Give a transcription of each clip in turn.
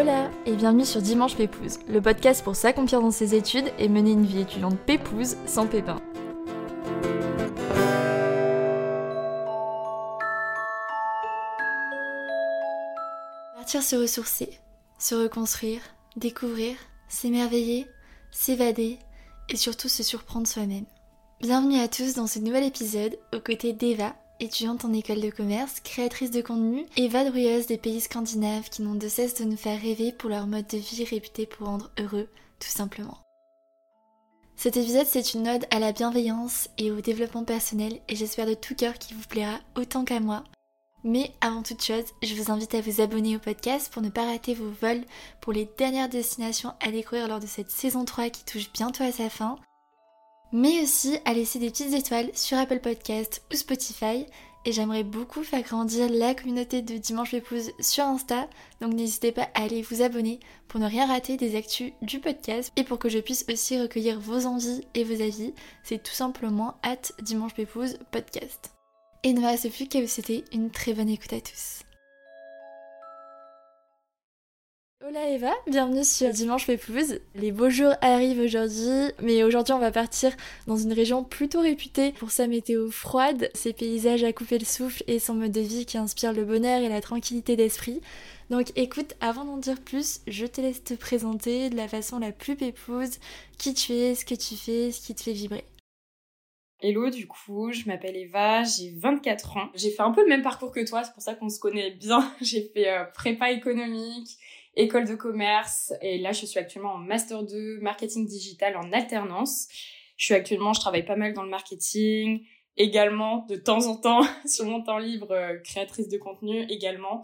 Hola et bienvenue sur Dimanche Pépouze, le podcast pour s'accomplir dans ses études et mener une vie étudiante pépouze sans pépin. Partir se ressourcer, se reconstruire, découvrir, s'émerveiller, s'évader et surtout se surprendre soi-même. Bienvenue à tous dans ce nouvel épisode aux côtés d'Eva, étudiante en école de commerce, créatrice de contenu et vadrouilleuse des pays scandinaves qui n'ont de cesse de nous faire rêver pour leur mode de vie réputé pour rendre heureux, tout simplement. Cet épisode, c'est une ode à la bienveillance et au développement personnel et j'espère de tout cœur qu'il vous plaira autant qu'à moi. Mais avant toute chose, je vous invite à vous abonner au podcast pour ne pas rater vos vols pour les dernières destinations à découvrir lors de cette saison 3 qui touche bientôt à sa fin mais aussi à laisser des petites étoiles sur Apple Podcast ou Spotify. Et j'aimerais beaucoup faire grandir la communauté de Dimanche Épouse sur Insta, donc n'hésitez pas à aller vous abonner pour ne rien rater des actus du podcast et pour que je puisse aussi recueillir vos envies et vos avis. C'est tout simplement at Dimanche Pépouze podcast. Et reste plus qu'à vous souhaiter une très bonne écoute à tous. Hola Eva, bienvenue sur Dimanche Pépouze. Les beaux jours arrivent aujourd'hui, mais aujourd'hui on va partir dans une région plutôt réputée pour sa météo froide, ses paysages à couper le souffle et son mode de vie qui inspire le bonheur et la tranquillité d'esprit. Donc écoute, avant d'en dire plus, je te laisse te présenter de la façon la plus pépouse, qui tu es, ce que tu fais, ce qui te fait vibrer. Hello, du coup, je m'appelle Eva, j'ai 24 ans. J'ai fait un peu le même parcours que toi, c'est pour ça qu'on se connaît bien. J'ai fait euh, prépa économique, école de commerce et là je suis actuellement en master 2 marketing digital en alternance. Je suis actuellement, je travaille pas mal dans le marketing, également de temps en temps sur mon temps libre euh, créatrice de contenu également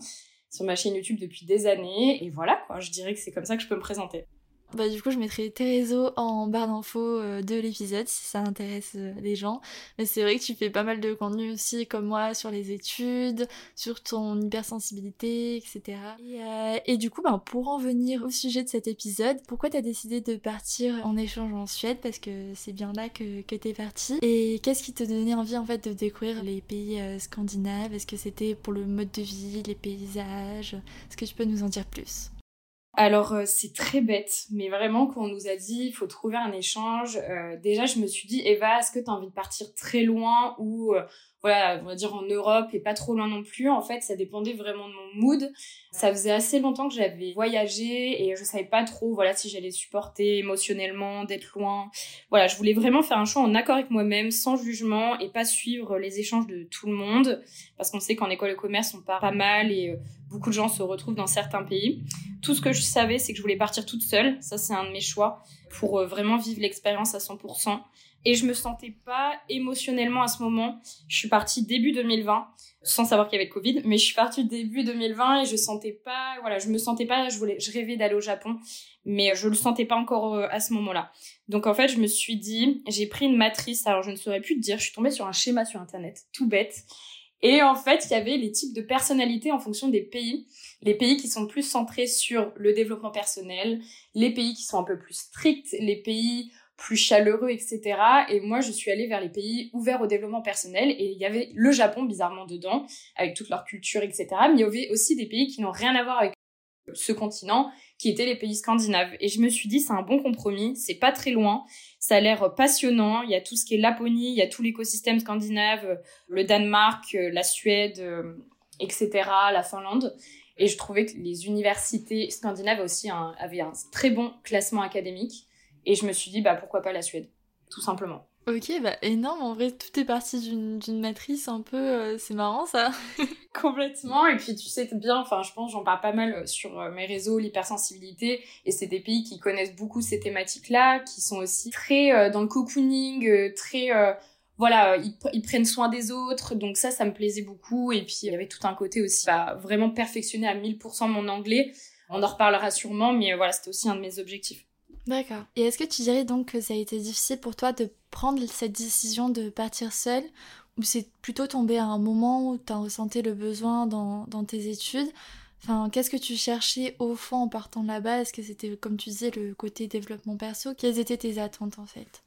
sur ma chaîne YouTube depuis des années et voilà quoi, je dirais que c'est comme ça que je peux me présenter. Bah, du coup, je mettrai tes réseaux en barre d'infos euh, de l'épisode si ça intéresse euh, les gens. Mais c'est vrai que tu fais pas mal de contenu aussi, comme moi, sur les études, sur ton hypersensibilité, etc. Et, euh, et du coup, bah, pour en venir au sujet de cet épisode, pourquoi t'as décidé de partir en échange en Suède? Parce que c'est bien là que, que t'es parti. Et qu'est-ce qui te donnait envie, en fait, de découvrir les pays scandinaves? Est-ce que c'était pour le mode de vie, les paysages? Est-ce que tu peux nous en dire plus? Alors euh, c'est très bête, mais vraiment quand on nous a dit il faut trouver un échange, euh, déjà je me suis dit Eva, est-ce que tu envie de partir très loin ou euh, voilà, on va dire en Europe et pas trop loin non plus. En fait, ça dépendait vraiment de mon mood. Ça faisait assez longtemps que j'avais voyagé et je savais pas trop, voilà, si j'allais supporter émotionnellement d'être loin. Voilà, je voulais vraiment faire un choix en accord avec moi-même, sans jugement et pas suivre les échanges de tout le monde, parce qu'on sait qu'en école de commerce, on part pas mal et euh, beaucoup de gens se retrouvent dans certains pays. Tout ce que je savais, c'est que je voulais partir toute seule. Ça, c'est un de mes choix pour euh, vraiment vivre l'expérience à 100% et je me sentais pas émotionnellement à ce moment. Je suis partie début 2020 sans savoir qu'il y avait le Covid, mais je suis partie début 2020 et je sentais pas, voilà, je me sentais pas, je voulais, je rêvais d'aller au Japon, mais je le sentais pas encore euh, à ce moment-là. Donc en fait, je me suis dit, j'ai pris une matrice, alors je ne saurais plus te dire, je suis tombée sur un schéma sur internet, tout bête. Et en fait, il y avait les types de personnalités en fonction des pays. Les pays qui sont plus centrés sur le développement personnel, les pays qui sont un peu plus stricts, les pays plus chaleureux, etc. Et moi, je suis allée vers les pays ouverts au développement personnel et il y avait le Japon bizarrement dedans, avec toute leur culture, etc. Mais il y avait aussi des pays qui n'ont rien à voir avec ce continent, qui étaient les pays scandinaves. Et je me suis dit, c'est un bon compromis, c'est pas très loin, ça a l'air passionnant, il y a tout ce qui est Laponie, il y a tout l'écosystème scandinave, le Danemark, la Suède, etc., la Finlande. Et je trouvais que les universités scandinaves aussi avaient un très bon classement académique. Et je me suis dit, bah pourquoi pas la Suède, tout simplement. Ok, bah énorme, en vrai, tout est parti d'une matrice un peu, euh, c'est marrant ça. Complètement, et puis tu sais bien, enfin je pense, j'en parle pas mal euh, sur euh, mes réseaux, l'hypersensibilité, et c'est des pays qui connaissent beaucoup ces thématiques-là, qui sont aussi très dans le cocooning, très... voilà, ils, ils, prennent soin des autres, donc ça, ça me plaisait beaucoup, et puis il y avait tout un côté aussi, bah, vraiment perfectionner à 1000% mon anglais, on en reparlera sûrement, mais voilà, c'était aussi un de mes objectifs. D'accord. Et est-ce que tu dirais donc que ça a été difficile pour toi de prendre cette décision de partir seule ou c'est plutôt tombé à un moment où tu as ressenti le besoin dans, dans tes études? Enfin, qu'est-ce que tu cherchais au fond en partant de là-bas? Est-ce que c'était, comme tu disais, le côté développement perso? Quelles étaient tes attentes en fait?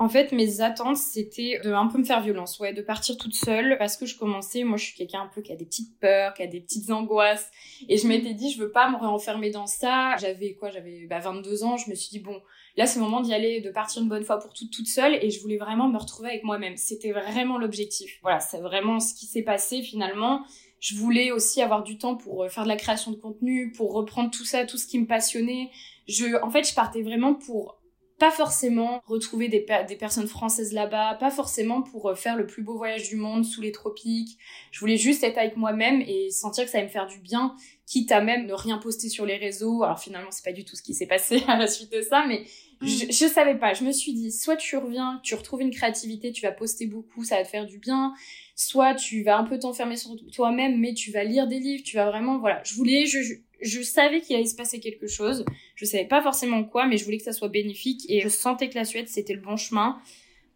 En fait, mes attentes, c'était de un peu me faire violence, ouais, de partir toute seule, parce que je commençais, moi, je suis quelqu'un un peu qui a des petites peurs, qui a des petites angoisses, et je m'étais dit, je veux pas me renfermer dans ça. J'avais quoi, j'avais bah, 22 ans, je me suis dit, bon, là, c'est le moment d'y aller, de partir une bonne fois pour toutes, toute seule, et je voulais vraiment me retrouver avec moi-même. C'était vraiment l'objectif. Voilà, c'est vraiment ce qui s'est passé finalement. Je voulais aussi avoir du temps pour euh, faire de la création de contenu, pour reprendre tout ça, tout ce qui me passionnait. Je, en fait, je partais vraiment pour pas forcément retrouver des, des personnes françaises là-bas, pas forcément pour euh, faire le plus beau voyage du monde sous les tropiques. Je voulais juste être avec moi-même et sentir que ça allait me faire du bien, quitte à même ne rien poster sur les réseaux. Alors finalement, c'est pas du tout ce qui s'est passé à la suite de ça, mais mm. je, je savais pas. Je me suis dit, soit tu reviens, tu retrouves une créativité, tu vas poster beaucoup, ça va te faire du bien. Soit tu vas un peu t'enfermer sur toi-même, mais tu vas lire des livres, tu vas vraiment, voilà. Je voulais, je, je savais qu'il allait se passer quelque chose. Je savais pas forcément quoi, mais je voulais que ça soit bénéfique et je sentais que la Suède c'était le bon chemin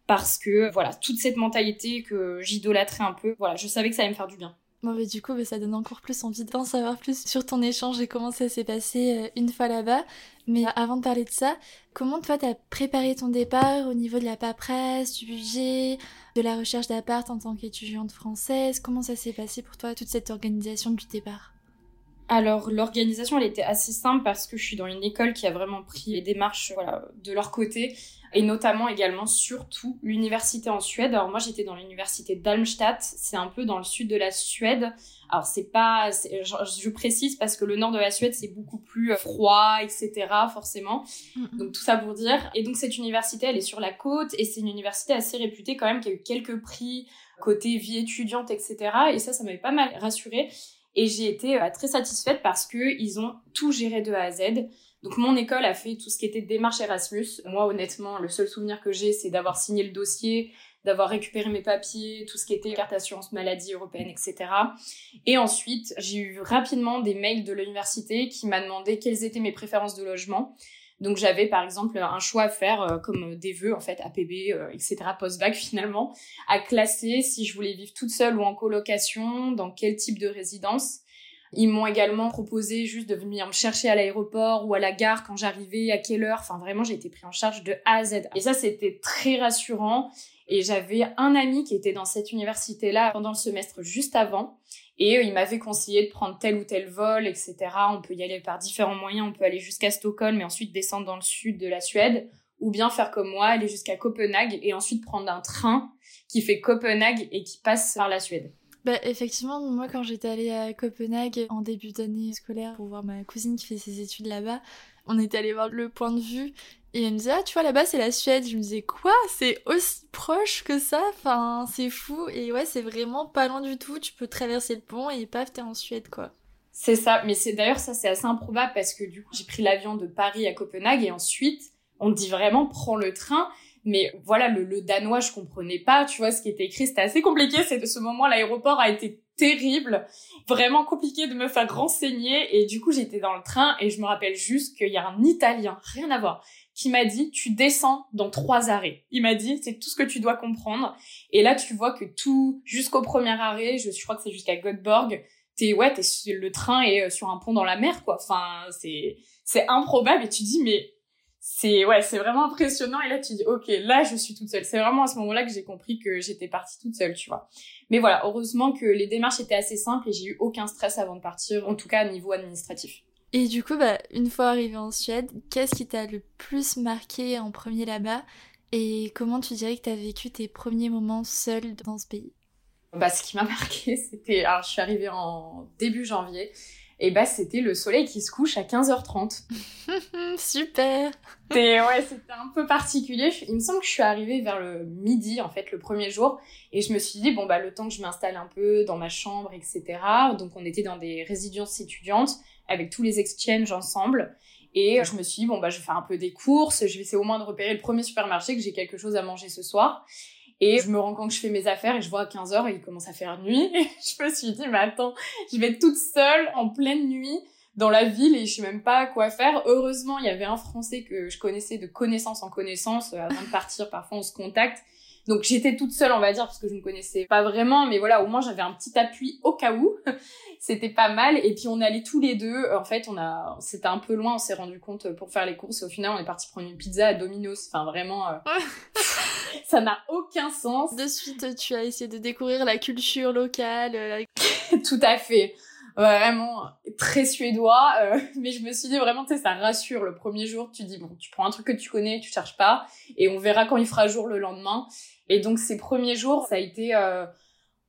parce que voilà toute cette mentalité que j'idolâtrais un peu. Voilà, je savais que ça allait me faire du bien. Bon, du coup, ça donne encore plus envie d'en savoir plus sur ton échange et comment ça s'est passé euh, une fois là-bas. Mais avant de parler de ça, comment toi t'as préparé ton départ au niveau de la paperasse, du budget, de la recherche d'appart en tant qu'étudiante française? Comment ça s'est passé pour toi, toute cette organisation du départ? Alors l'organisation elle était assez simple parce que je suis dans une école qui a vraiment pris les démarches voilà, de leur côté et notamment également surtout l'université en Suède. Alors moi j'étais dans l'université d'Almstadt, c'est un peu dans le sud de la Suède. Alors c'est pas, je, précise parce que le nord de la Suède c'est beaucoup plus froid, etc. Forcément. Donc tout ça pour dire. Et donc cette université elle est sur la côte et c'est une université assez réputée quand même qui a eu quelques prix côté vie étudiante, etc. Et ça ça m'avait pas mal rassurée. Et j'ai été euh, très satisfaite parce que ils ont tout géré de A à Z. Donc mon école a fait tout ce qui était démarche Erasmus. Moi honnêtement, le seul souvenir que j'ai, c'est d'avoir signé le dossier, d'avoir récupéré mes papiers, tout ce qui était carte d'assurance maladie européenne, etc. Et ensuite, j'ai eu rapidement des mails de l'université qui m'a demandé quelles étaient mes préférences de logement. Donc j'avais par exemple un choix à faire euh, comme des vœux en fait APB euh, etc post-bac finalement à classer si je voulais vivre toute seule ou en colocation dans quel type de résidence. Ils m'ont également proposé juste de venir me chercher à l'aéroport ou à la gare quand j'arrivais, à quelle heure. Enfin, vraiment, j'ai été pris en charge de A à Z. Et ça, c'était très rassurant. Et j'avais un ami qui était dans cette université-là pendant le semestre juste avant. Et il m'avait conseillé de prendre tel ou tel vol, etc. On peut y aller par différents moyens. On peut aller jusqu'à Stockholm et ensuite descendre dans le sud de la Suède. Ou bien faire comme moi, aller jusqu'à Copenhague et ensuite prendre un train qui fait Copenhague et qui passe par la Suède. Bah effectivement, moi quand j'étais allée à Copenhague en début d'année scolaire pour voir ma cousine qui fait ses études là-bas, on était allé voir le point de vue et elle me disait, ah, tu vois, là-bas, c'est la Suède. Je me disais, quoi? C'est aussi proche que ça? Enfin, c'est fou. Et ouais, c'est vraiment pas loin du tout. Tu peux traverser le pont et paf, t'es en Suède, quoi. C'est ça. Mais c'est d'ailleurs, ça, c'est assez improbable parce que du coup, j'ai pris l'avion de Paris à Copenhague et ensuite, on dit vraiment, prends le train. Mais voilà, le, le danois, je comprenais pas. Tu vois, ce qui était écrit, c'était assez compliqué. C'est de ce moment, l'aéroport a été terrible, vraiment compliqué de me faire renseigner et du coup j'étais dans le train et je me rappelle juste qu'il y a un Italien, rien à voir, qui m'a dit tu descends dans trois arrêts. Il m'a dit c'est tout ce que tu dois comprendre. Et là tu vois que tout jusqu'au premier arrêt, je, je crois que c'est jusqu'à Göteborg, t'es ouais t'es le train est euh, sur un pont dans la mer quoi. Enfin c'est c'est improbable et tu dis mais c'est ouais c'est vraiment impressionnant et là tu dis ok là je suis toute seule. C'est vraiment à ce moment-là que j'ai compris que j'étais partie toute seule tu vois. Mais voilà heureusement que les démarches étaient assez simples et j'ai eu aucun stress avant de partir en tout cas à niveau administratif. Et du coup, bah, une fois arrivé en Suède, qu'est-ce qui t'a le plus marqué en premier là-bas? Et comment tu dirais que t'as vécu tes premiers moments seul dans ce pays? Bah, ce qui m'a marqué, c'était... Alors, je suis arrivée en début janvier. Et bah, c'était le soleil qui se couche à 15h30. Super et ouais, c'était un peu particulier. Il me semble que je suis arrivée vers le midi, en fait, le premier jour. Et je me suis dit, bon, bah, le temps que je m'installe un peu dans ma chambre, etc. Donc, on était dans des résidences étudiantes avec tous les exchanges ensemble. Et je me suis dit, bon, bah, je vais faire un peu des courses, je vais essayer au moins de repérer le premier supermarché, que j'ai quelque chose à manger ce soir. Et je me rends compte que je fais mes affaires et je vois à 15h et il commence à faire nuit. Et je me suis dit, mais attends, je vais être toute seule en pleine nuit dans la ville et je sais même pas quoi faire. Heureusement, il y avait un Français que je connaissais de connaissance en connaissance. Euh, avant de partir, parfois on se contacte. Donc j'étais toute seule, on va dire, parce que je ne connaissais pas vraiment, mais voilà, au moins j'avais un petit appui au cas où. C'était pas mal. Et puis on allait tous les deux. En fait, on a, c'était un peu loin. On s'est rendu compte pour faire les courses. Et au final, on est parti prendre une pizza à Domino's. Enfin vraiment. Euh, ça n'a aucun sens. De suite, tu as essayé de découvrir la culture locale. Euh, Tout à fait. Vraiment très suédois, euh, mais je me suis dit vraiment, tu sais, ça rassure. Le premier jour, tu dis bon, tu prends un truc que tu connais, tu cherches pas, et on verra quand il fera jour le lendemain. Et donc ces premiers jours, ça a été euh,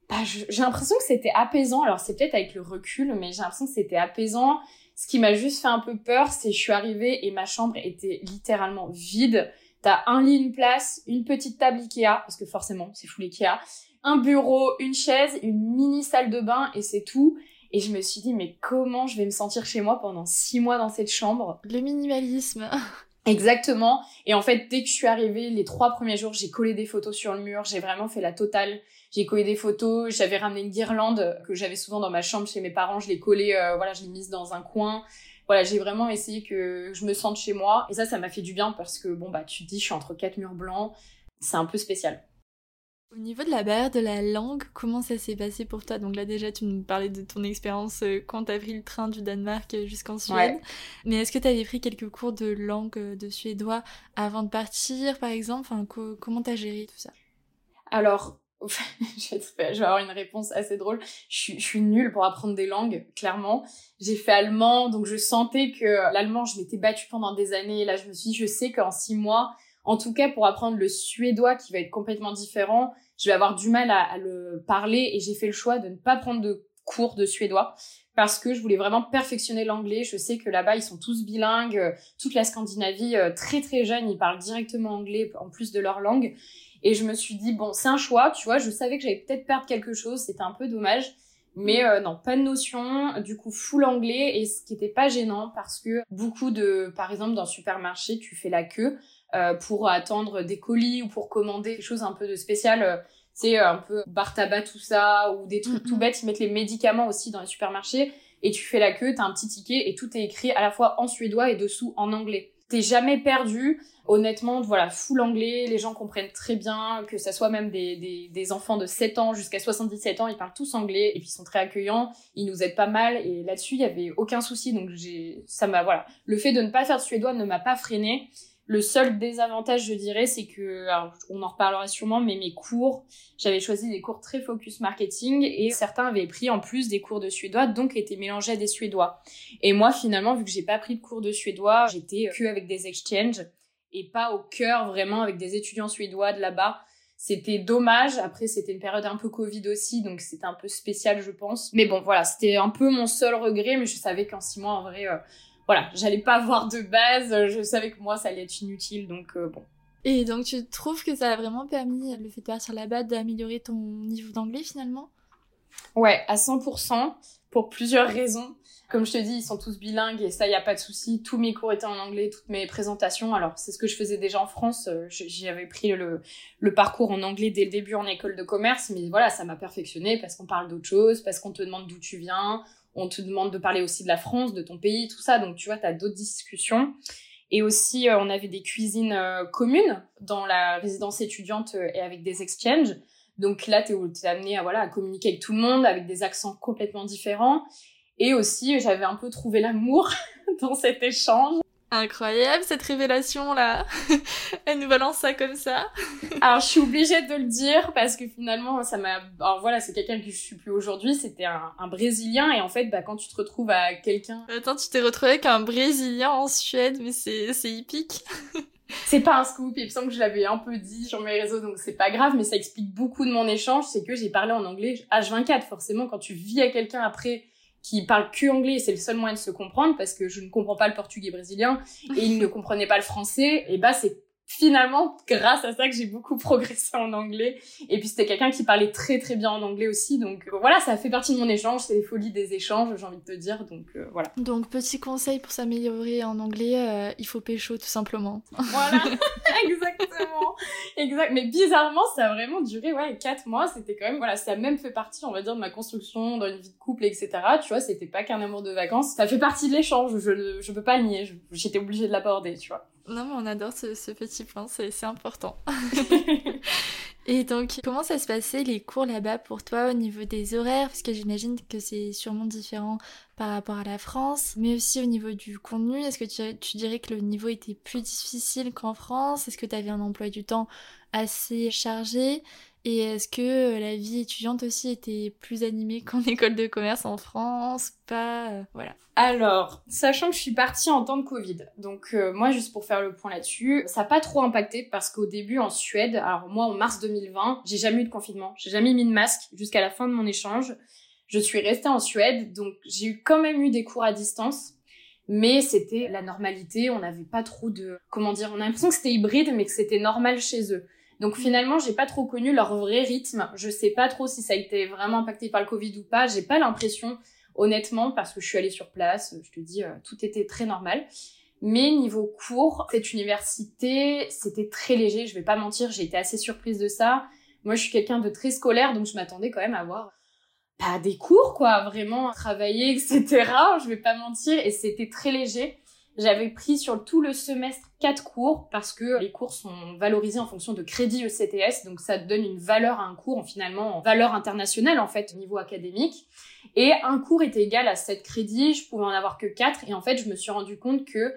bah, j'ai l'impression que c'était apaisant. Alors c'est peut-être avec le recul, mais j'ai l'impression que c'était apaisant. Ce qui m'a juste fait un peu peur, c'est je suis arrivée et ma chambre était littéralement vide. T'as un lit, une place, une petite table Ikea, parce que forcément c'est full Ikea, un bureau, une chaise, une mini salle de bain et c'est tout. Et je me suis dit, mais comment je vais me sentir chez moi pendant six mois dans cette chambre? Le minimalisme. Exactement. Et en fait, dès que je suis arrivée, les trois premiers jours, j'ai collé des photos sur le mur. J'ai vraiment fait la totale. J'ai collé des photos. J'avais ramené une guirlande que j'avais souvent dans ma chambre chez mes parents. Je l'ai collée, euh, voilà, je l'ai mise dans un coin. Voilà, j'ai vraiment essayé que je me sente chez moi. Et ça, ça m'a fait du bien parce que, bon, bah, tu te dis, je suis entre quatre murs blancs. C'est un peu spécial. Au niveau de la barrière de la langue, comment ça s'est passé pour toi? Donc là déjà, tu nous parlais de ton expérience euh, quand tu as pris le train du Danemark euh, jusqu'en Suède. Mais est-ce que tu avais pris quelques cours de langue euh, de suédois avant de partir, par exemple? Enfin, Comment t'as géré tout ça? Alors, je vais, avoir une réponse assez drôle. Je suis, nulle pour apprendre des langues, clairement. J'ai fait allemand, donc je sentais que l'allemand, je m'étais battue pendant des années. Et là, je me suis dit, je sais qu'en six mois, en tout cas pour apprendre le suédois, qui va être complètement différent, je vais avoir du mal à, le parler et j'ai fait le choix de ne pas prendre de cours de suédois parce que je voulais vraiment perfectionner l'anglais. Je sais que là-bas, ils sont tous bilingues, toute la Scandinavie, euh, très très jeune, ils parlent directement anglais en plus de leur langue. Et je me suis dit, bon, c'est un choix, tu vois, je savais que j'allais peut-être perdre quelque chose, c'était un peu dommage. Mais euh, non, pas de notion, du coup full anglais et ce qui était pas gênant parce que beaucoup de, par exemple dans le supermarché, tu fais la queue, euh, pour attendre des colis ou pour commander quelque chose un peu de spécial. c'est euh, un peu bar tabac tout ça ou des trucs tout bêtes. Ils mettent les médicaments aussi dans les supermarchés et tu fais la queue, t'as un petit ticket et tout est écrit à la fois en suédois et dessous en anglais. T'es jamais perdu. Honnêtement, voilà, full anglais, les gens comprennent très bien, que ça soit même des, des, des enfants de 7 ans jusqu'à 77 ans, ils parlent tous anglais et puis ils sont très accueillants, ils nous aident pas mal et là-dessus, il y avait aucun souci. Donc j'ai, ça m'a, voilà. Le fait de ne pas faire de suédois ne m'a pas freiné. Le seul désavantage, je dirais, c'est que, alors, on en reparlera sûrement, mais mes cours, j'avais choisi des cours très focus marketing et certains avaient pris en plus des cours de suédois, donc étaient mélangés à des suédois. Et moi, finalement, vu que j'ai pas pris de cours de suédois, j'étais que avec des exchanges et pas au cœur vraiment avec des étudiants suédois de là-bas. C'était dommage. Après, c'était une période un peu Covid aussi, donc c'était un peu spécial, je pense. Mais bon, voilà, c'était un peu mon seul regret, mais je savais qu'en six mois, en vrai, euh, voilà, j'allais pas avoir de base, je savais que moi ça allait être inutile, donc euh, bon. Et donc tu trouves que ça a vraiment permis, le fait de partir là-bas, d'améliorer ton niveau d'anglais finalement? Ouais, à 100%, pour plusieurs raisons. Comme je te dis, ils sont tous bilingues et ça, y a pas de souci. Tous mes cours étaient en anglais, toutes mes présentations. Alors, c'est ce que je faisais déjà en France. Euh, j'y avais pris le, le parcours en anglais dès le début en école de commerce. Mais voilà, ça m'a perfectionné parce qu'on parle d'autre chose, parce qu'on te demande d'où tu viens, on te demande de parler aussi de la France, de ton pays, tout ça. Donc, tu vois, tu as d'autres discussions. Et aussi, euh, on avait des cuisines euh, communes dans la résidence étudiante euh, et avec des exchanges. Donc là, tu es, amené à, voilà, à communiquer avec tout le monde, avec des accents complètement différents. Et aussi, j'avais un peu trouvé l'amour dans cet échange. Incroyable cette révélation là. Elle nous balance ça comme ça. Alors je suis obligée de le dire parce que finalement ça m'a. Alors voilà, c'est quelqu'un que je suis plus aujourd'hui. C'était un, brésilien et en fait, bah quand tu te retrouves à quelqu'un. Attends, tu t'es retrouvé avec un brésilien en Suède, mais c'est c'est hippique. c'est pas un scoop, il me semble que je l'avais un peu dit sur mes réseaux, donc c'est pas grave, mais ça explique beaucoup de mon échange. C'est que j'ai parlé en anglais H24. Forcément, quand tu vis à quelqu'un après qui parle que anglais, c'est le seul moyen de se comprendre parce que je ne comprends pas le portugais brésilien et il ne comprenait pas le français, et bah c'est finalement grâce à ça que j'ai beaucoup progressé en anglais. Et puis c'était quelqu'un qui parlait très très bien en anglais aussi. Donc euh, voilà ça fait partie de mon échange. C'est les folies des échanges j'ai envie de te dire. Donc euh, voilà. Donc petit conseil pour s'améliorer en anglais euh, il faut pécho tout simplement. Voilà. Exactement. Exact. Mais bizarrement ça a vraiment duré ouais quatre mois. C'était quand même voilà ça a même fait partie on va dire de ma construction dans une vie de couple etc tu vois c'était pas qu'un amour de vacances. Ça fait partie de l'échange. Je je peux pas le nier j'étais obligée de l'aborder tu vois non, mais on adore ce, petit point, c'est important. Et donc, comment ça se passait les cours là-bas pour toi au niveau des horaires? Parce que j'imagine que c'est sûrement différent par rapport à la France, mais aussi au niveau du contenu. Est-ce que tu, tu, dirais que le niveau était plus difficile qu'en France? Est-ce que tu avais un emploi du temps assez chargé? Et est-ce que la vie étudiante aussi était plus animée qu'en école de commerce en France Pas, euh, voilà. Alors, sachant que je suis partie en temps de Covid, donc euh, moi juste pour faire le point là-dessus, ça n'a pas trop impacté parce qu'au début en Suède, alors moi en mars 2020, j'ai jamais eu de confinement, j'ai jamais mis de masque jusqu'à la fin de mon échange. Je suis restée en Suède, donc j'ai eu quand même eu des cours à distance, mais c'était la normalité, on n'avait pas trop de comment dire, on a l'impression que c'était hybride mais que c'était normal chez eux. Donc finalement, j'ai pas trop connu leur vrai rythme. Je sais pas trop si ça a été vraiment impacté par le Covid ou pas. J'ai pas l'impression, honnêtement, parce que je suis allée sur place. Je te dis, euh, tout était très normal. Mais niveau cours, cette université, c'était très léger. Je vais pas mentir, j'ai été assez surprise de ça. Moi, je suis quelqu'un de très scolaire, donc je m'attendais quand même à avoir pas des cours, quoi, vraiment travailler, etc. Je vais pas mentir, et c'était très léger. J'avais pris sur tout le semestre quatre cours parce que les cours sont valorisés en fonction de crédits ECTS, donc ça donne une valeur à un cours, finalement en valeur internationale en fait au niveau académique. Et un cours était égal à 7 crédits, je pouvais en avoir que 4 et en fait je me suis rendu compte que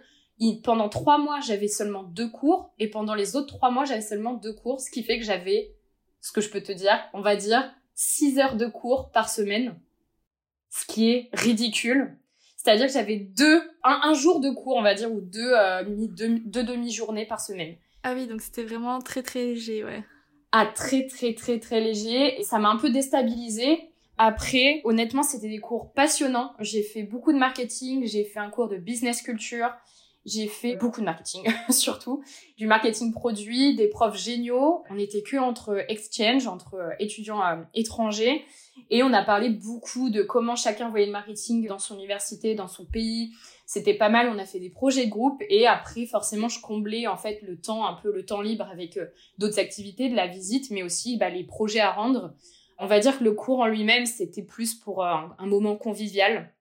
pendant trois mois j'avais seulement deux cours. Et pendant les autres trois mois j'avais seulement deux cours, ce qui fait que j'avais, ce que je peux te dire, on va dire 6 heures de cours par semaine, ce qui est ridicule. C'est-à-dire que j'avais deux, un, jour de cours, on va dire, ou deux, euh, deux, demi-journées par semaine. Ah oui, donc c'était vraiment très très léger, ouais. Ah, très très très très léger. Et ça m'a un peu déstabilisée. Après, honnêtement, c'était des cours passionnants. J'ai fait beaucoup de marketing, j'ai fait un cours de business culture, j'ai fait beaucoup de marketing, surtout. Du marketing produit, des profs géniaux. On n'était que entre exchange, entre euh, étudiants euh, étrangers. Et on a parlé beaucoup de comment chacun voyait le marketing dans son université, dans son pays. C'était pas mal, on a fait des projets de groupe et après forcément je comblais en fait le temps, un peu le temps libre avec euh, d'autres activités, de la visite, mais aussi bah, les projets à rendre. On va dire que le cours en lui-même c'était plus pour euh, un, moment convivial.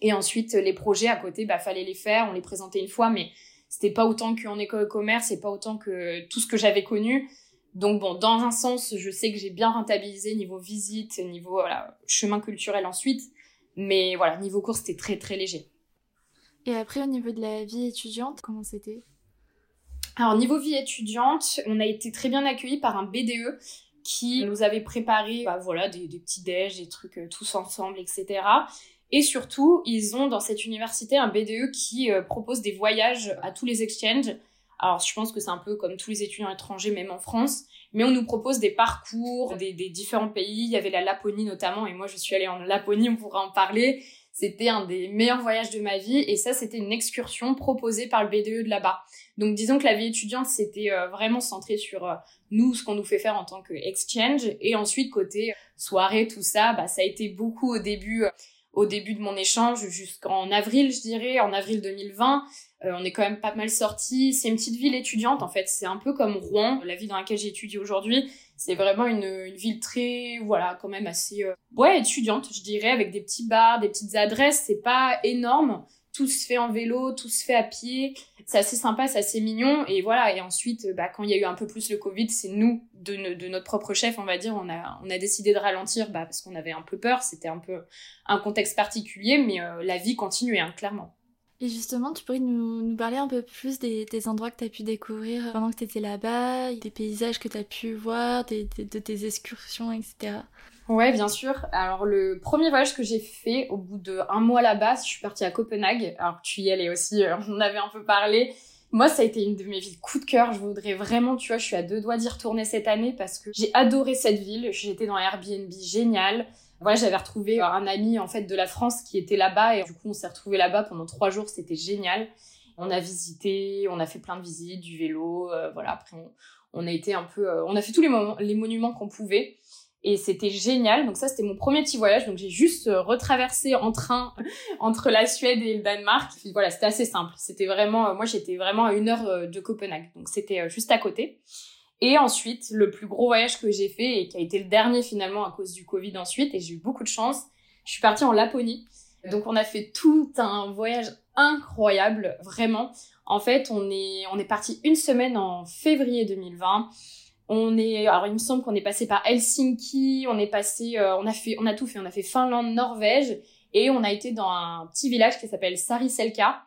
Et ensuite les projets à côté, bah fallait les faire, on les présentait une fois, mais c'était pas autant qu'en école de commerce et pas autant que tout ce que j'avais connu. Donc bon, dans un sens, je sais que j'ai bien rentabilisé niveau visite, niveau voilà, chemin culturel ensuite, mais voilà, niveau cours, c'était très très léger. Et après, au niveau de la vie étudiante, comment c'était? Alors, niveau vie étudiante, on a été très bien accueillis par un BDE qui nous avait préparé bah, voilà, des, petits déj, des trucs euh, tous ensemble, etc. Et surtout, ils ont dans cette université un BDE qui euh, propose des voyages à tous les exchanges alors, je pense que c'est un peu comme tous les étudiants étrangers, même en France. Mais on nous propose des parcours des, différents pays. Il y avait la Laponie notamment, et moi je suis allée en Laponie, on pourra en parler. C'était un des meilleurs voyages de ma vie, et ça c'était une excursion proposée par le BDE de là-bas. Donc disons que la vie étudiante c'était euh, vraiment centré sur euh, nous, ce qu'on nous fait faire en tant que exchange, et ensuite côté soirée, tout ça, bah ça a été beaucoup au début. Euh, au début de mon échange jusqu'en avril, je dirais, en avril 2020. Euh, on est quand même pas mal sorti. C'est une petite ville étudiante en fait. C'est un peu comme Rouen, la ville dans laquelle j'étudie aujourd'hui. C'est vraiment une, ville très, voilà, quand même assez, euh, ouais, étudiante, je dirais, avec des petits bars, des petites adresses. C'est pas énorme. Tout se fait en vélo, tout se fait à pied. C'est assez sympa, c'est assez mignon. Et voilà. Et ensuite, bah, quand il y a eu un peu plus le Covid, c'est nous, de, notre propre chef, on va dire, on a, on a décidé de ralentir, bah, parce qu'on avait un peu peur. C'était un peu un contexte particulier, mais euh, la vie continuait, hein, clairement. Et justement, tu pourrais nous, parler un peu plus des, endroits que tu as pu découvrir pendant que tu étais là-bas, des paysages que tu as pu voir, des, de tes excursions, etc. Ouais, bien sûr. Alors, le premier voyage que j'ai fait au bout de un mois là-bas, je suis partie à Copenhague. Alors, tu y allais aussi, euh, on avait un peu parlé. Moi, ça a été une de mes villes coup de cœur. Je voudrais vraiment, tu vois, je suis à deux doigts d'y retourner cette année parce que j'ai adoré cette ville. J'étais dans Airbnb génial. J'avais retrouvé un ami en fait de la France qui était là-bas et du coup on s'est retrouvé là-bas pendant trois jours. C'était génial. On a visité, on a fait plein de visites, du vélo, euh, voilà. Après on, a été un peu, euh, on a fait tous les, monuments qu'on pouvait et c'était génial. Donc ça, c'était mon premier petit voyage. Donc j'ai juste euh, retraversé en train entre la Suède et le Danemark. Voilà, c'était assez simple. C'était vraiment, euh, moi j'étais vraiment à une heure euh, de Copenhague, donc c'était juste à côté. Et ensuite, le plus gros voyage que j'ai fait et qui a été le dernier finalement à cause du Covid ensuite, et j'ai eu beaucoup de chance, je suis partie en Laponie. Donc on a fait tout un voyage incroyable, vraiment. En fait, on est on est parti une semaine en février 2020 On est, alors il me semble qu'on est passé par Helsinki, on est passé, euh, on a fait, on a tout fait, on a fait Finlande, Norvège, et on a été dans un petit village qui s'appelle Sariselka,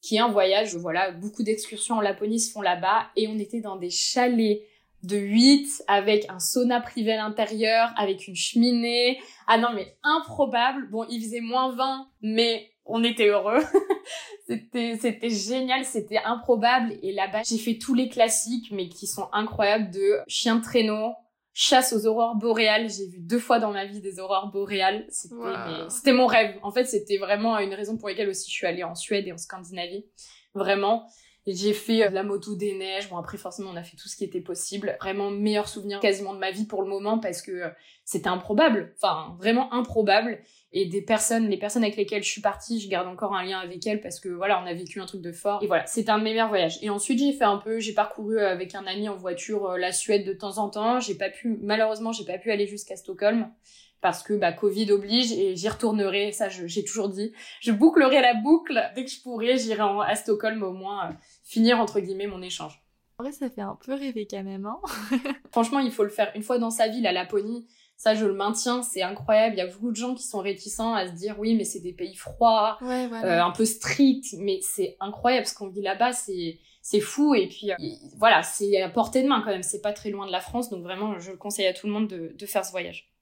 qui est un voyage, voilà, beaucoup d'excursions en Laponie se font là-bas, et on était dans des chalets de 8 avec un sauna privé à l'intérieur, avec une cheminée. Ah non, mais improbable. Bon, il faisait moins 20, mais on était heureux. c'était, c'était génial, c'était improbable. Et là-bas, j'ai fait tous les classiques, mais qui sont incroyables de chien de traîneau, chasse aux aurores boréales. J'ai vu deux fois dans ma vie des aurores boréales. C'était, c'était mon rêve. En fait, c'était vraiment une raison pour laquelle aussi je suis allée en Suède et en Scandinavie. Vraiment. J'ai fait euh, la moto des neiges. Bon, après, forcément, on a fait tout ce qui était possible. Vraiment, meilleur souvenir quasiment de ma vie pour le moment parce que euh, c'était improbable. Enfin, vraiment improbable. Et des personnes, les personnes avec lesquelles je suis partie, je garde encore un lien avec elles parce que voilà, on a vécu un truc de fort. Et voilà, c'était un de mes meilleurs voyages. Et ensuite, j'ai fait un peu, j'ai parcouru euh, avec un ami en voiture la Suède de temps en temps. J'ai pas pu, malheureusement, j'ai pas pu aller jusqu'à Stockholm parce que bah, Covid oblige et j'y retournerai, ça j'ai toujours dit. Je bouclerai la boucle dès que je pourrai, j'irai à Stockholm au moins finir entre guillemets mon échange. En vrai, ça fait un peu rêver quand même. Hein Franchement, il faut le faire une fois dans sa vie, la Laponie. Ça, je le maintiens, c'est incroyable. Il y a beaucoup de gens qui sont réticents à se dire oui, mais c'est des pays froids, euh, un peu stricts, mais c'est incroyable ce qu'on vit là-bas, c'est c'est fou et puis euh, voilà, c'est à portée de main quand même. C'est pas très loin de la France, donc vraiment, je conseille à tout le monde de, de faire ce voyage.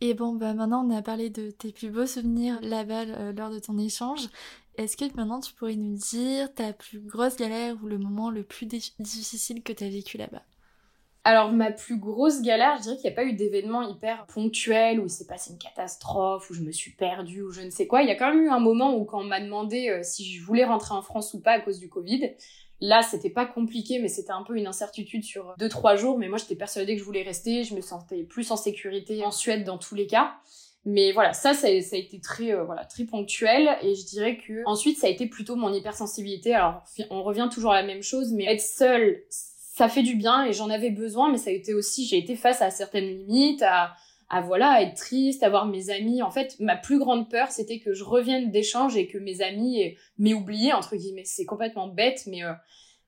Et bon, bah maintenant on a parlé de tes plus beaux souvenirs là-bas euh, lors de ton échange. Est-ce que maintenant tu pourrais nous dire ta plus grosse galère ou le moment le plus difficile que tu as vécu là-bas? Alors ma plus grosse galère, je dirais qu'il n'y a pas eu d'événement hyper ponctuel où il s'est passé une catastrophe, où je me suis perdue ou je ne sais quoi. Il y a quand même eu un moment où quand on m'a demandé euh, si je voulais rentrer en France ou pas à cause du Covid, Là, c'était pas compliqué, mais c'était un peu une incertitude sur deux, trois jours. Mais moi, j'étais persuadée que je voulais rester. Je me sentais plus en sécurité en Suède dans tous les cas. Mais voilà, ça, ça, a été très, euh, voilà, très ponctuel. Et je dirais que ensuite, ça a été plutôt mon hypersensibilité. Alors, on revient toujours à la même chose, mais être seule, ça fait du bien et j'en avais besoin. Mais ça a été aussi, j'ai été face à certaines limites, à, à voilà, être triste, à voir mes amis. En fait, ma plus grande peur, c'était que je revienne d'échange et que mes amis m'aient oublié, entre guillemets. C'est complètement bête, mais euh,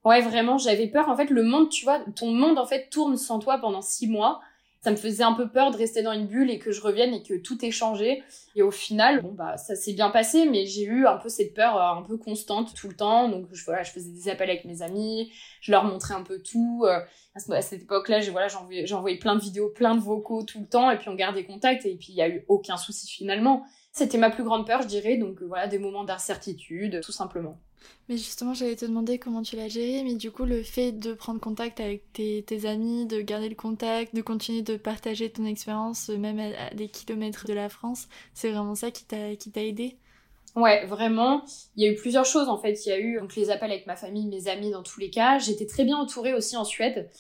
ouais, vraiment, j'avais peur. En fait, le monde, tu vois, ton monde, en fait, tourne sans toi pendant six mois ça me faisait un peu peur de rester dans une bulle et que je revienne et que tout ait changé. Et au final, bon bah ça s'est bien passé, mais j'ai eu un peu cette peur euh, un peu constante tout le temps. Donc je, voilà, je faisais des appels avec mes amis, je leur montrais un peu tout. Euh, à cette époque-là, voilà, j'envoyais plein de vidéos, plein de vocaux tout le temps, et puis on gardait contact, et puis il y a eu aucun souci finalement. C'était ma plus grande peur, je dirais, donc euh, voilà, des moments d'incertitude, tout simplement. Mais justement, j'allais te demander comment tu l'as géré, mais du coup, le fait de prendre contact avec tes, amis, de garder le contact, de continuer de partager ton expérience, euh, même à, des kilomètres de la France, c'est vraiment ça qui t'a aidé? Ouais, vraiment. Il y a eu plusieurs choses en fait. Il y a eu donc les appels avec ma famille, mes amis dans tous les cas. J'étais très bien entourée aussi en Suède.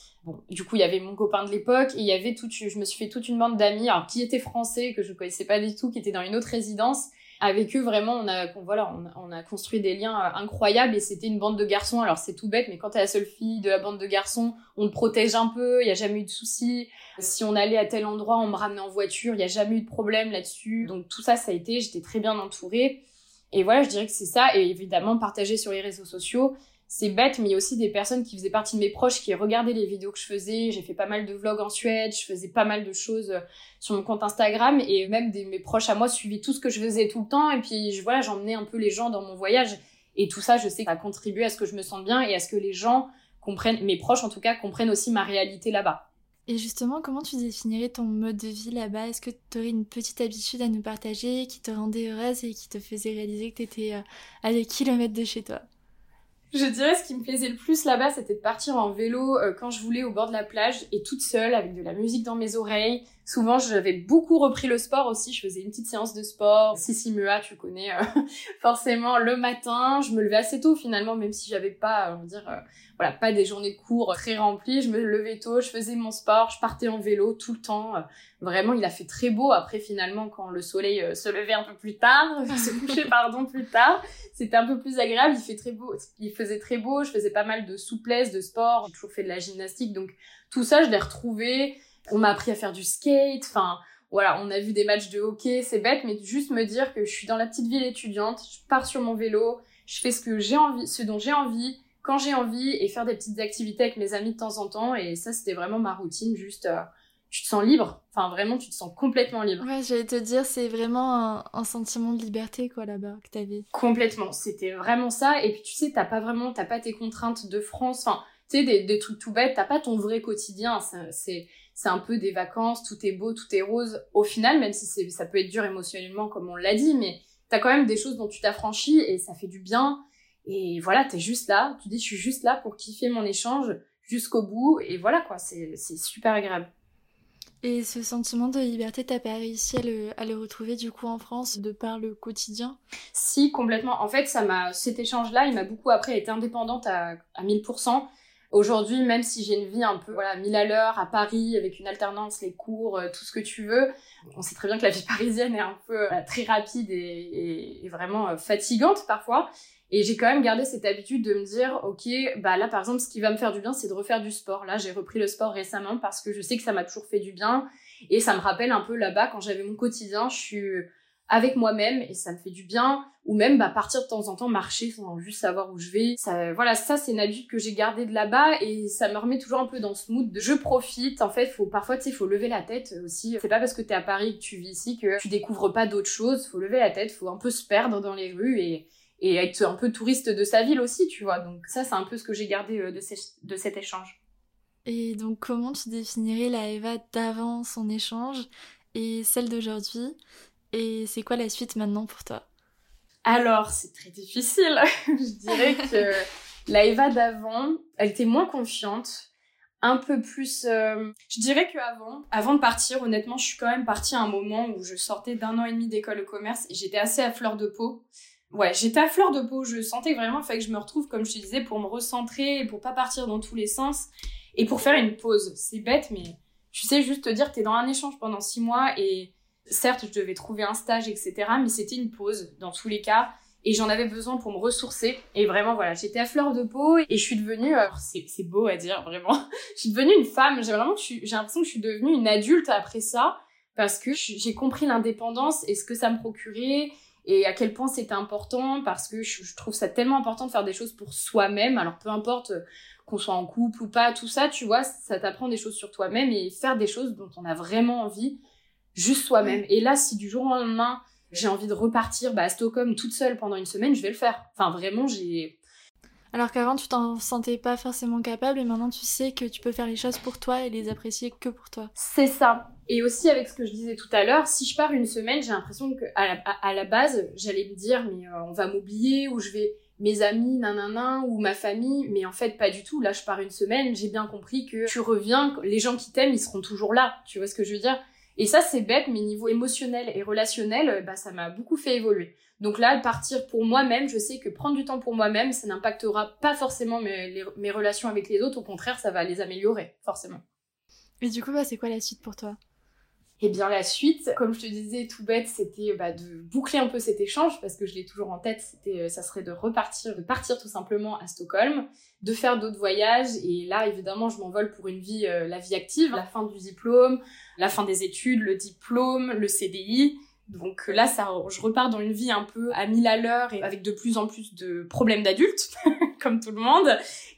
Du coup, il y avait mon copain de l'époque et il y avait toute, je me suis fait toute une bande d'amis, alors qui étaient français que je connaissais pas du tout, qui étaient dans une autre résidence. Avec eux vraiment on a voilà on construit des liens euh, incroyables et c'était une bande de garçons. Alors c'est tout bête mais quand t'es la seule fille de la bande de garçons on te protège un peu il y a jamais eu de soucis. Si on allait à tel endroit on me ramenait en voiture il y a jamais eu de problème là-dessus. Donc tout ça ça a été j'étais très bien entourée. Et voilà je dirais que c'est ça et évidemment partager sur les réseaux sociaux c'est bête, mais il y a aussi des personnes qui faisaient partie de mes proches qui regardaient les vidéos que je faisais. J'ai fait pas mal de vlogs en Suède, je faisais pas mal de choses euh, sur mon compte Instagram et même des, mes proches à moi suivaient tout ce que je faisais tout le temps et puis je, voilà, j'emmenais un peu les gens dans mon voyage et tout ça, je sais que ça a contribué à ce que je me sente bien et à ce que les gens comprennent, mes proches en tout cas, comprennent aussi ma réalité là-bas. Et justement, comment tu définirais ton mode de vie là-bas? Est-ce que tu aurais une petite habitude à nous partager qui te rendait heureuse et qui te faisait réaliser que tu étais euh, à des kilomètres de chez toi? Je dirais ce qui me plaisait le plus là-bas, c'était de partir en vélo euh, quand je voulais au bord de la plage et toute seule avec de la musique dans mes oreilles. Souvent, j'avais beaucoup repris le sport aussi. Je faisais une petite séance de sport. Sissi Mua, tu connais euh, forcément le matin. Je me levais assez tôt finalement, même si j'avais pas, on va dire, euh, voilà, pas des journées de cours très remplies. Je me levais tôt, je faisais mon sport, je partais en vélo tout le temps. Vraiment, il a fait très beau après finalement quand le soleil se levait un peu plus tard, se couchait pardon plus tard c'était un peu plus agréable. Il fait très beau, il faisait très beau. Je faisais pas mal de souplesse, de sport. J'ai toujours fait de la gymnastique, donc tout ça, je l'ai retrouvé. On m'a appris à faire du skate. Enfin, voilà, on a vu des matchs de hockey. C'est bête, mais juste me dire que je suis dans la petite ville étudiante. Je pars sur mon vélo. Je fais ce que j'ai envie, ce dont j'ai envie quand j'ai envie et faire des petites activités avec mes amis de temps en temps. Et ça, c'était vraiment ma routine, juste tu te sens libre. Enfin, vraiment, tu te sens complètement libre. Ouais, j'allais te dire, c'est vraiment un, sentiment de liberté, quoi, là-bas, que t'avais. Complètement. C'était vraiment ça. Et puis, tu sais, t'as pas vraiment, t'as pas tes contraintes de France. Enfin, tu sais, des, des, trucs tout bêtes. T'as pas ton vrai quotidien. C'est, c'est un peu des vacances. Tout est beau, tout est rose. Au final, même si ça peut être dur émotionnellement, comme on l'a dit, mais t'as quand même des choses dont tu t'affranchis et ça fait du bien. Et voilà, t'es juste là. Tu dis, je suis juste là pour kiffer mon échange jusqu'au bout. Et voilà, quoi. C'est, c'est super agréable. Et ce sentiment de liberté, t'as pas réussi à le, à le, retrouver du coup en France de par le quotidien? Si, complètement. En fait, ça m'a, cet échange-là, il m'a beaucoup après été indépendante à, à 1000%. Aujourd'hui, même si j'ai une vie un peu voilà, mille à l'heure à Paris avec une alternance, les cours, euh, tout ce que tu veux, on sait très bien que la vie parisienne est un peu euh, très rapide et, et, vraiment euh, fatigante parfois. Et j'ai quand même gardé cette habitude de me dire, ok, bah là par exemple, ce qui va me faire du bien, c'est de refaire du sport. Là, j'ai repris le sport récemment parce que je sais que ça m'a toujours fait du bien et ça me rappelle un peu là-bas quand j'avais mon quotidien, je suis avec moi-même et ça me fait du bien. Ou même bah partir de temps en temps marcher sans juste savoir où je vais. Voilà ça c'est une habitude que j'ai gardée de là-bas et ça me remet toujours un peu dans ce mood de je profite. En fait faut parfois tu sais faut lever la tête aussi. C'est pas parce que t'es à Paris que tu vis ici que tu découvres pas d'autres choses. Faut lever la tête faut un peu se perdre dans les rues et et être un peu touriste de sa ville aussi, tu vois. Donc ça, c'est un peu ce que j'ai gardé euh, de, de cet échange. Et donc comment tu définirais la Eva d'avant son échange et celle d'aujourd'hui? Et c'est quoi la suite maintenant pour toi? Alors, c'est très difficile. je dirais que la Eva d'avant, elle était moins confiante, un peu plus... Euh, je dirais qu'avant, avant de partir, honnêtement, je suis quand même partie à un moment où je sortais d'un an et demi d'école de commerce et j'étais assez à fleur de peau ouais, j'étais à fleur de peau. Je sentais vraiment, il que je me retrouve, comme je te disais, pour me recentrer, pour pas partir dans tous les sens et pour faire une pause. C'est bête, mais tu sais, juste te dire, t'es dans un échange pendant six mois et certes, je devais trouver un stage, etc. Mais c'était une pause dans tous les cas. Et j'en avais besoin pour me ressourcer. Et vraiment, voilà, j'étais à fleur de peau et je suis devenue, alors c'est beau à dire, vraiment. je suis devenue une femme. J'ai vraiment, j'ai l'impression que je suis devenue une adulte après ça parce que j'ai compris l'indépendance et ce que ça me procurait et à quel point c'était important parce que je, trouve ça tellement important de faire des choses pour soi-même. Alors peu importe euh, qu'on soit en couple ou pas, tout ça, tu vois, ça t'apprend des choses sur toi-même et faire des choses dont on a vraiment envie, juste soi-même. Et là, si du jour au lendemain, j'ai envie de repartir bah, à Stockholm toute seule pendant une semaine, je vais le faire. Enfin, vraiment, j'ai... Alors qu'avant, tu t'en sentais pas forcément capable et maintenant, tu sais que tu peux faire les choses pour toi et les apprécier que pour toi. C'est ça. Et aussi avec ce que je disais tout à l'heure, si je pars une semaine, j'ai l'impression que à la, à, la base, j'allais me dire mais euh, on va m'oublier ou je vais mes amis nanana ou ma famille, mais en fait pas du tout. Là, je pars une semaine, j'ai bien compris que tu reviens, les gens qui t'aiment, ils seront toujours là. Tu vois ce que je veux dire? Et ça c'est bête, mais niveau émotionnel et relationnel, bah ça m'a beaucoup fait évoluer. Donc là, partir pour moi-même, je sais que prendre du temps pour moi-même, ça n'impactera pas forcément mes, mes relations avec les autres, au contraire, ça va les améliorer, forcément. Et du coup, bah, c'est quoi la suite pour toi? Et bien la suite, comme je te disais, tout bête, c'était bah, de boucler un peu cet échange parce que je l'ai toujours en tête. C'était, euh, ça serait de repartir, de partir tout simplement à Stockholm, de faire d'autres voyages. Et là, évidemment, je m'envole pour une vie, euh, la vie active, la fin du diplôme, la fin des études, le diplôme, le CDI. Donc là, ça, je repars dans une vie un peu à mille à l'heure et avec de plus en plus de problèmes d'adultes, comme tout le monde.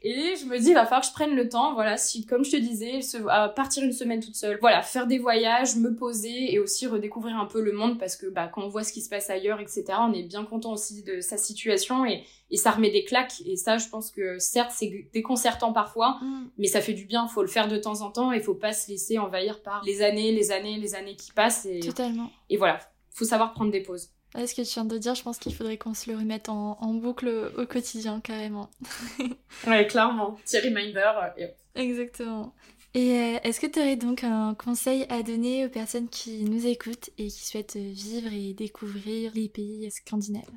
Et je me dis, il va falloir que je prenne le temps, voilà, si, comme je te disais, se, partir une semaine toute seule, voilà, faire des voyages, me poser et aussi redécouvrir un peu le monde parce que, bah, quand on voit ce qui se passe ailleurs, etc., on est bien content aussi de sa situation et, et ça remet des claques. Et ça, je pense que certes, c'est déconcertant parfois, mm. mais ça fait du bien, faut le faire de temps en temps et faut pas se laisser envahir par les années, les années, les années qui passent. Et, Totalement. Et voilà faut savoir prendre des pauses. Ce que tu viens de dire, je pense qu'il faudrait qu'on se le remette en, boucle au quotidien, carrément. ouais, clairement. Petit reminder. Euh, Exactement. Et euh, est-ce que tu aurais donc un conseil à donner aux personnes qui nous écoutent et qui souhaitent vivre et découvrir les pays scandinaves?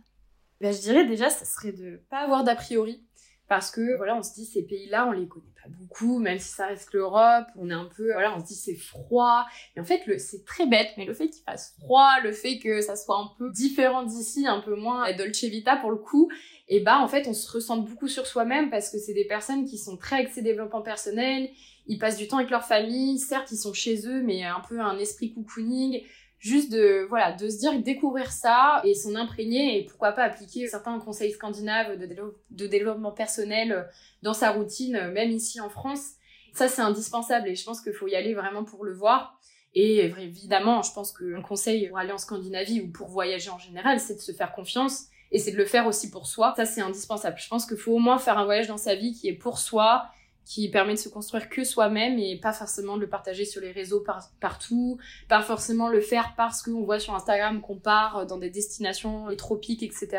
Ben, Je dirais déjà, ça serait de pas avoir d'a priori. Parce que, voilà, on se dit, ces pays-là, on les connaît beaucoup, même si ça reste l'Europe, on est un peu, voilà, on se dit c'est froid. Et en fait, c'est très bête, mais le fait qu'il fasse froid, le fait que ça soit un peu différent d'ici, un peu moins Dolce Vita pour le coup, et bah en fait, on se ressent beaucoup sur soi-même parce que c'est des personnes qui sont très axées développement personnel, ils passent du temps avec leur famille, certes ils sont chez eux, mais un peu un esprit cocooning. Juste de voilà de se dire découvrir ça et s'en imprégner et pourquoi pas appliquer certains conseils scandinaves de, de développement personnel euh, dans sa routine euh, même ici en France. Ça c'est indispensable et je pense qu'il faut y aller vraiment pour le voir. Et évidemment je pense qu'un conseil pour aller en Scandinavie ou pour voyager en général c'est de se faire confiance et c'est de le faire aussi pour soi. Ça c'est indispensable. Je pense qu'il faut au moins faire un voyage dans sa vie qui est pour soi qui permet de se construire que soi-même et pas forcément de le partager sur les réseaux partout, pas forcément le faire parce qu'on voit sur Instagram qu'on part dans des destinations tropiques, etc.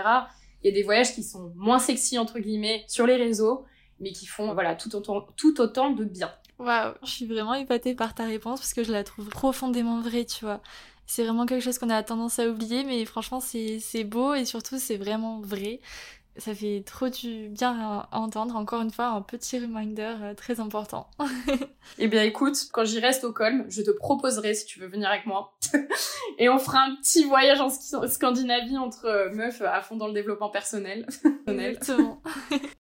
Il y a des voyages qui sont moins sexy, entre guillemets, sur les réseaux, mais qui font voilà, tout, autant, tout autant de bien. Waouh, je suis vraiment épatée par ta réponse parce que je la trouve profondément vraie, tu vois. C'est vraiment quelque chose qu'on a tendance à oublier, mais franchement, c'est beau et surtout, c'est vraiment vrai ça fait trop du bien à entendre. Encore une fois, un petit reminder euh, très important. eh bien, écoute, quand j'y reste au Colm, je te proposerai si tu veux venir avec moi. Et on fera un petit voyage en Scandinavie entre euh, meufs à fond dans le développement personnel. Exactement.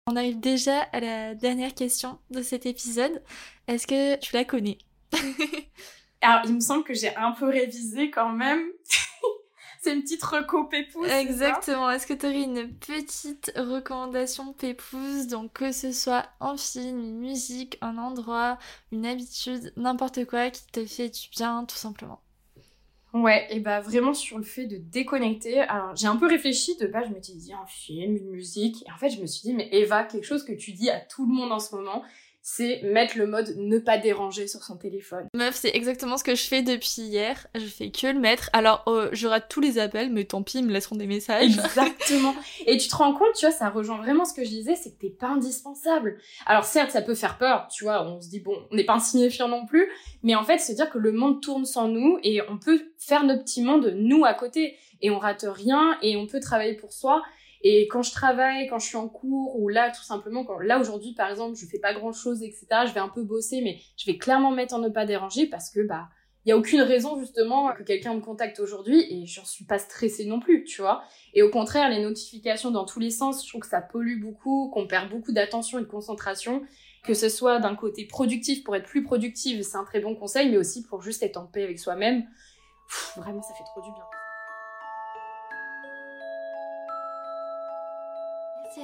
on arrive déjà à la dernière question de cet épisode. Est-ce que tu la connais? Alors, il me semble que j'ai un peu révisé quand même c'est une petite reco pépouze. Exactement. Est-ce que tu aurais une petite recommandation pépouze Donc que ce soit un film, une musique, un endroit, une habitude, n'importe quoi qui te fait du bien tout simplement? Ouais, et bah vraiment sur le fait de déconnecter. Alors j'ai un peu réfléchi, de base je m'étais dit un film, une musique, et en fait je me suis dit mais Eva, quelque chose que tu dis à tout le monde en ce moment, c'est mettre le mode ne pas déranger sur son téléphone. Meuf, c'est exactement ce que je fais depuis hier. Je fais que le mettre. Alors, euh, je rate tous les appels, mais tant pis, ils me laisseront des messages. Exactement. Et tu te rends compte, tu vois, ça rejoint vraiment ce que je disais, c'est que t'es pas indispensable. Alors, certes, ça peut faire peur, tu vois, on se dit, bon, on n'est pas insignifiant non plus, mais en fait, c'est dire que le monde tourne sans nous et on peut faire notre petit monde, nous, à côté. Et on rate rien et on peut travailler pour soi. Et quand je travaille, quand je suis en cours, ou là, tout simplement, là aujourd'hui, par exemple, je fais pas grand chose, etc., je vais un peu bosser, mais je vais clairement mettre en ne pas déranger parce que, bah, il y a aucune raison, justement, que quelqu'un me contacte aujourd'hui et j'en suis pas stressée non plus, tu vois. Et au contraire, les notifications dans tous les sens, je trouve que ça pollue beaucoup, qu'on perd beaucoup d'attention et de concentration. Que ce soit d'un côté productif pour être plus productive, c'est un très bon conseil, mais aussi pour juste être en paix avec soi-même. Vraiment, ça fait trop du bien.